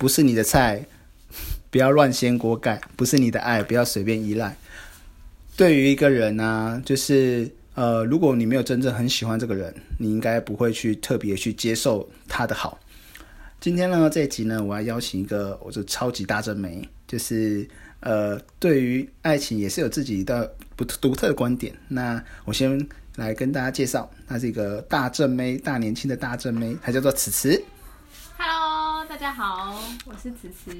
不是你的菜，不要乱掀锅盖；不是你的爱，不要随便依赖。对于一个人呢、就是呃，如果你没有真正很喜欢这个人，你应该不会去特别去接受他的好。今天呢，这一集呢，我要邀请一个我是超级大正妹，就是呃，对于爱情也是有自己的不独特的观点。那我先来跟大家介绍，她是一个大正妹，大年轻的大正妹，她叫做此慈。大家好，我是此慈。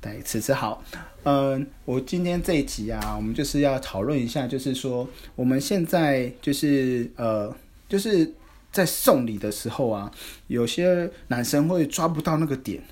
对，此次好，嗯，我今天这一集啊，我们就是要讨论一下，就是说我们现在就是呃，就是在送礼的时候啊，有些男生会抓不到那个点，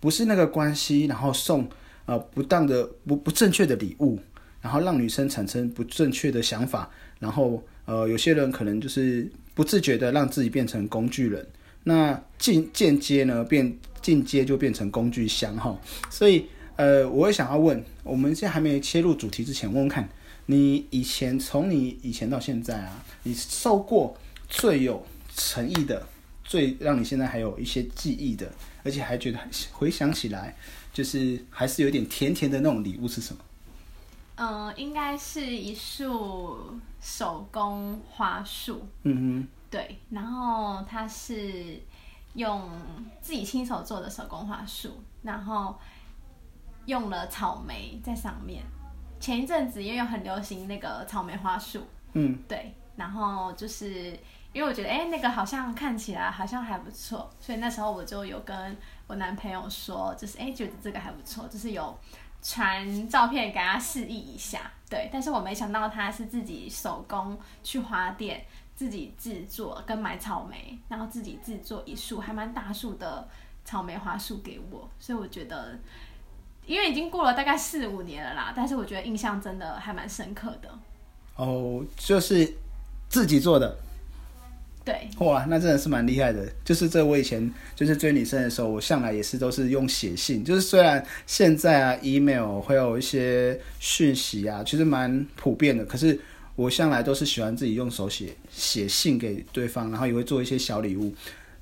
不是那个关系，然后送呃不当的不不正确的礼物，然后让女生产生不正确的想法，然后呃有些人可能就是不自觉的让自己变成工具人，那进间接呢变进阶就变成工具箱哈，所以呃我也想要问，我们现在还没切入主题之前，问问看你以前从你以前到现在啊，你受过最有诚意的，最让你现在还有一些记忆的，而且还觉得回想起来就是还是有点甜甜的那种礼物是什么？嗯、应该是一束手工花束，嗯哼。对，然后它是用自己亲手做的手工花束，然后用了草莓在上面。前一阵子因为有很流行那个草莓花束，嗯。对，然后就是因为我觉得哎、那个好像看起来好像还不错，所以那时候我就有跟我男朋友说，就是哎、觉得这个还不错，就是有传照片给他示意一下，对，但是我没想到他是自己手工去花店自己制作跟买草莓，然后自己制作一束还蛮大束的草莓花束给我，所以我觉得。因为已经过了大概四五年了啦，但是我觉得印象真的还蛮深刻的。哦，就是自己做的，对，哇，那真的是蛮厉害的。就是这我以前就是追女生的时候，我向来也是都是用写信。就是虽然现在啊，email 会有一些讯息啊，其实蛮普遍的，可是我向来都是喜欢自己用手写写信给对方，然后也会做一些小礼物。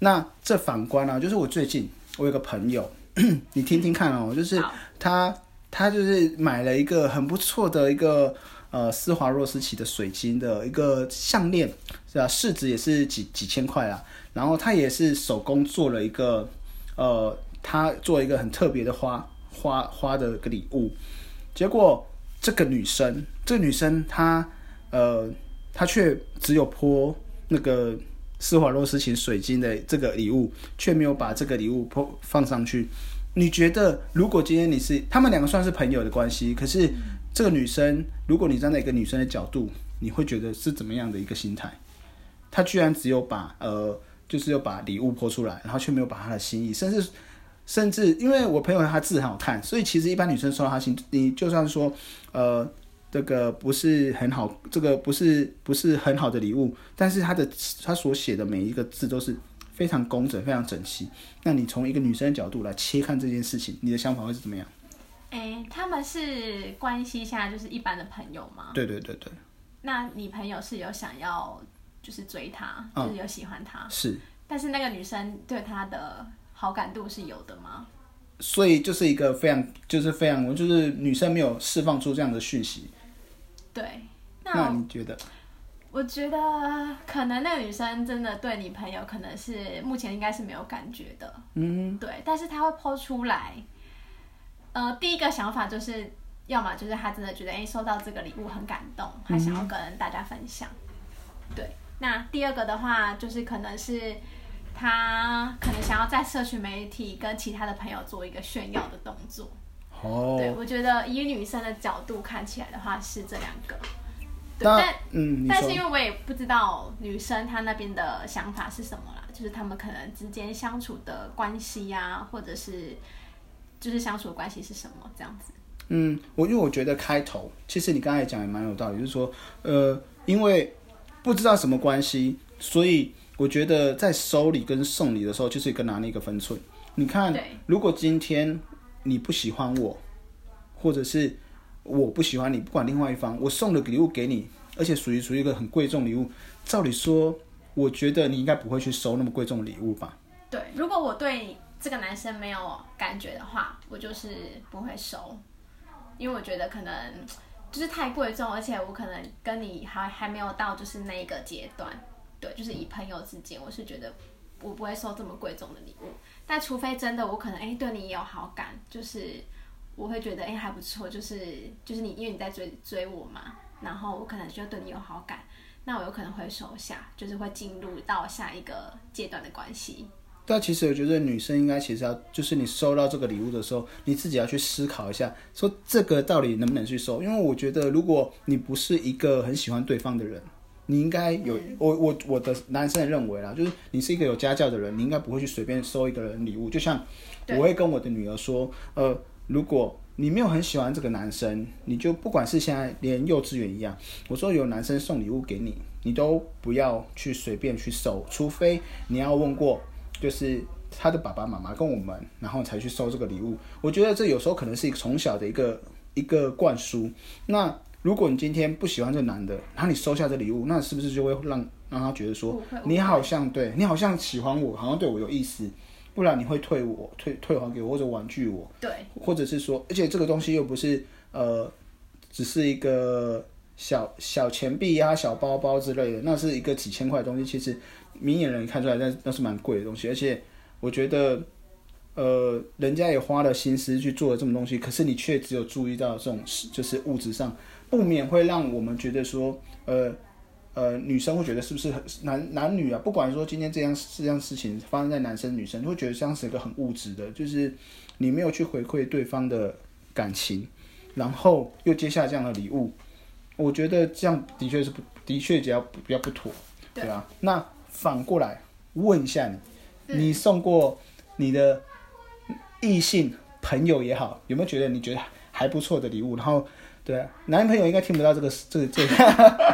那这反观呢、就是我最近我有个朋友，你听听看哦，就是他他就是买了一个很不错的一个呃施华洛世奇的水晶的一个项链，是啊，市值也是几几千块啊。然后他也是手工做了一个呃，他做一个很特别的花花花的一个礼物。结果这个女生，这个女生她呃，他却只有泼那个施华洛世奇水晶的这个礼物，却没有把这个礼物泼放上去。你觉得，如果今天你是他们两个算是朋友的关系，可是这个女生，如果你站在一个女生的角度，你会觉得是怎么样的一个心态？她居然只有把呃，就是有把礼物泼出来，然后却没有把她的心意，甚至甚至，因为我朋友他字很好看，所以其实一般女生收到他心，你就算说呃。这个不是很好，这个不是不是很好的礼物，但是他的他所写的每一个字都是非常工整、非常整齐。那你从一个女生的角度来切看这件事情，你的想法会是怎么样？哎，他们是关系下就是一般的朋友吗？对对对对，那你朋友是有想要就是追他，嗯就是有喜欢他，是，但是那个女生对他的好感度是有的吗？所以就是一个非常，就是非常，就是女生没有释放出这样的讯息。对，那那你觉得？我觉得可能那个女生真的对你朋友可能是目前应该是没有感觉的，嗯，对，但是她会抛出来，呃，第一个想法就是，要么就是她真的觉得，哎、收到这个礼物很感动，她想要跟大家分享，对。那第二个的话，就是可能是她可能想要在社群媒体跟其他的朋友做一个炫耀的动作，对哦，我觉得以女生的角度看起来的话是这两个，对，但嗯，但是因，为我也不知道女生她那边的想法是什么啦，就是他们可能之间相处的关系呀、或者是就是相处的关系是什么这样子。嗯，我因为我觉得开头，其实你刚才讲也蛮有道理，就是说，呃，因为不知道什么关系，所以我觉得在收礼跟送礼的时候，就是一个拿捏一个分寸。你看，如果今天你不喜欢我，或者是我不喜欢你，不管另外一方，我送了礼物给你，而且属于属于一个很贵重礼物，照理说，我觉得你应该不会去收那么贵重的礼物吧？对，如果我对这个男生没有感觉的话，我就是不会收，因为我觉得可能就是太贵重，而且我可能跟你还还没有到就是那一个阶段，对，就是以朋友之间，我是觉得我不会收这么贵重的礼物，但除非真的我可能哎、对你也有好感，就是我会觉得哎、还不错，就是就是你因为你在追追我嘛，然后我可能就对你有好感，那我有可能会收下，就是会进入到下一个阶段的关系。但其实我觉得女生应该其实要，就是你收到这个礼物的时候，你自己要去思考一下，说这个到底能不能去收？因为我觉得，如果你不是一个很喜欢对方的人，你应该有我我我的男生认为啦，就是你是一个有家教的人，你应该不会去随便收一个人礼物。就像我会跟我的女儿说，呃，如果你没有很喜欢这个男生，你就不管是现在连幼稚园一样，我说有男生送礼物给你，你都不要去随便去收，除非你要问过。就是他的爸爸妈妈跟我们，然后才去收这个礼物。我觉得这有时候可能是一个从小的一个一个灌输。那如果你今天不喜欢这男的，然后你收下这礼物，那是不是就会让让他觉得说，你好像对你好像喜欢我，好像对我有意思，不然你会退我退退还给我或者婉拒我，对，或者是说，而且这个东西又不是呃，只是一个小小钱币啊、小包包之类的，那是一个几千块的东西，其实明眼人看出来，那那是蛮贵的东西。而且我觉得，呃，人家也花了心思去做了这种东西，可是你却只有注意到这种就是物质上，不免会让我们觉得说，呃。呃，女生会觉得是不是很男男女啊？不管说今天这样这样事情发生在男生女生，就会觉得这样是一个很物质的，就是你没有去回馈对方的感情，然后又接下这样的礼物，我觉得这样的确是不，的确比较比较不妥，对吧啊。那反过来问一下你，你送过你的异性朋友也好，有没有觉得你觉得还不错的礼物？然后，对、啊，男朋友应该听不到这个这个这个，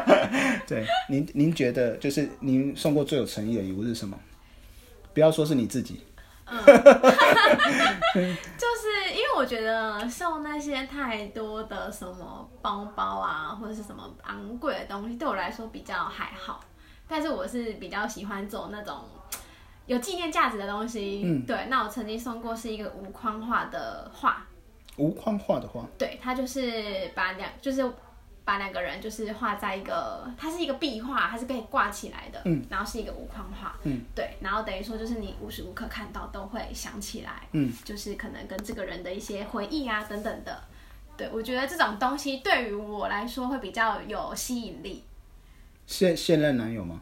对，您您觉得就是您送过最有诚意的礼物是什么？不要说是你自己，嗯 就是因为我觉得送那些太多的什么包包啊，或者是什么昂贵的东西，对我来说比较还好。但是我是比较喜欢走那种有纪念价值的东西。嗯，对。那我曾经送过是一个无框画的画，无框画的画，对，它就是把两就是把两个人就是画在一个，它是一个壁画，它是可以挂起来的，嗯，然后是一个无框画，嗯，对，然后等于说就是你无时无刻看到都会想起来，嗯，就是可能跟这个人的一些回忆啊等等的，对我觉得这种东西对于我来说会比较有吸引力，现现任男友吗？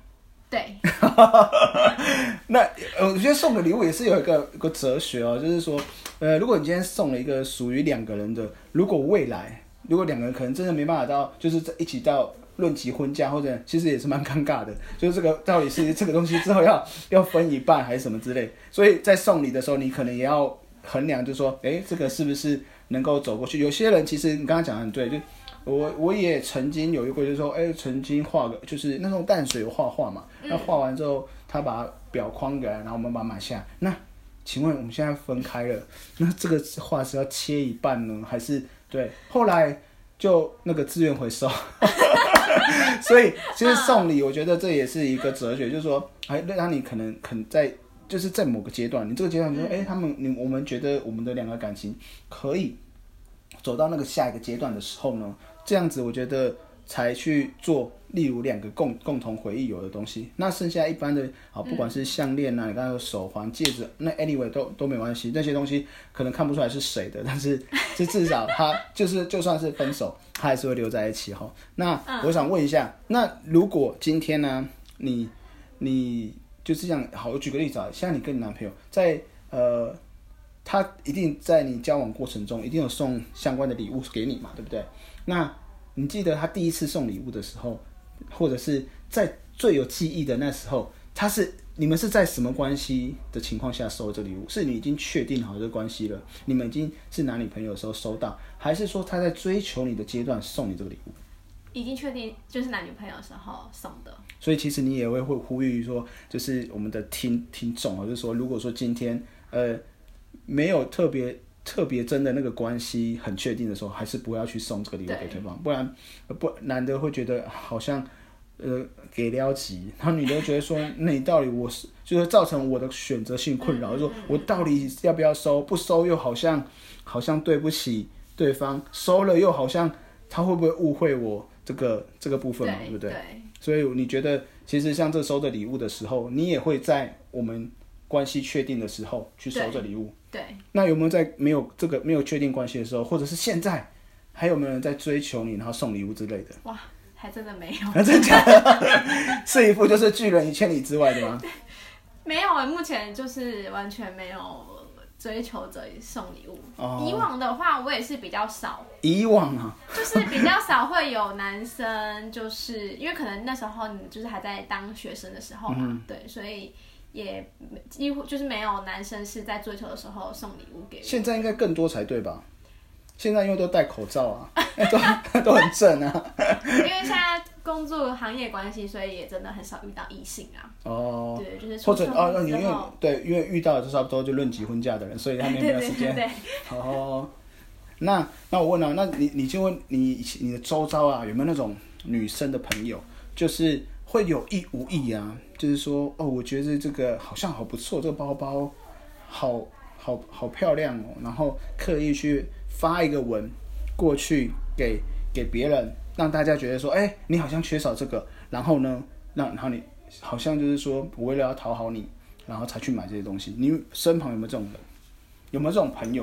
对，那，我觉得送个礼物也是有一个一个哲学哦，就是说，呃，如果你今天送了一个属于两个人的，如果未来如果两个人可能真的没办法到，就是在一起到论及婚嫁，或者其实也是蛮尴尬的，就是这个到底是这个东西之后要要分一半还是什么之类，所以在送礼的时候，你可能也要衡量，就是说，哎，这个是不是能够走过去？有些人其实你刚刚讲的很对，就我我也曾经有一个，就是说，哎，曾经画个，就是那种淡水画画嘛，那画完之后，他把表框给来，然后我们把它买下来。那请问我们现在分开了，那这个画是要切一半呢，还是对？后来就那个自愿回收，所以其实送礼，我觉得这也是一个哲学，就是说，哎，让你可能肯在。就是在某个阶段，你这个阶段你说，哎、他们你我们觉得我们的两个感情可以走到那个下一个阶段的时候呢，这样子我觉得才去做，例如两个共共同回忆有的东西。那剩下一般的啊，不管是项链啊，你刚刚有手环、戒指，那 anyway 都都没关系。那些东西可能看不出来是谁的，但是就至少他就是就算是分手，他还是会留在一起哈。那我想问一下，那如果今天呢，你你就是这样，好，我举个例子啊，像你跟你男朋友在呃。他一定在你交往过程中一定有送相关的礼物给你嘛，对不对？那你记得他第一次送礼物的时候，或者是在最有记忆的那时候，他是你们是在什么关系的情况下收这礼物？是你已经确定好这个关系了，你们已经是男女朋友的时候收到，还是说他在追求你的阶段送你这个礼物？已经确定就是男女朋友的时候送的。所以其实你也会会呼吁说，就是我们的听听众啊，就是说，如果说今天呃。没有特别特别真的那个关系很确定的时候，还是不要去送这个礼物给对方，不然不男的会觉得好像呃给撩急，然后女的就觉得说，那你到底我是就是造成我的选择性困扰，就说我到底要不要收？不收又好像好像对不起对方，收了又好像他会不会误会我这个这个部分嘛，对不对？对，所以你觉得，其实像这收的礼物的时候，你也会在我们关系确定的时候去收这礼物。对，那有没有在没有这个没有确定关系的时候，或者是现在，还有没有人在追求你，然后送礼物之类的？哇，还真的没有，啊，真假的？是一副就是拒人于千里之外的吗？没有欸，目前就是完全没有追求者送礼物。哦以往的话，我也是比较少，以往啊，就是比较少会有男生，就是因为可能那时候你就是还在当学生的时候嘛，嗯对，所以也几乎就是没有男生是在追求的时候送礼物给我。现在应该更多才对吧？现在因为都戴口罩啊，都都很正啊。因为 现在工作行业关系，所以也真的很少遇到异性啊。哦，对，就是或者哦，你因为对，因为遇到的就差不多就论及婚嫁的人，所以他们 也没对有时间。对对对，哦，那那我问啊，那你你就问你你的周遭啊，有没有那种女生的朋友，就是会有意无意啊，就是说哦，我觉得这个好像好不错，这个包包好好好漂亮哦，然后刻意去发一个文过去给给别人，让大家觉得说，哎，你好像缺少这个，然后呢，让然后你好像就是说我为了要讨好你，然后才去买这些东西，你身旁有没有这种人？有没有这种朋友？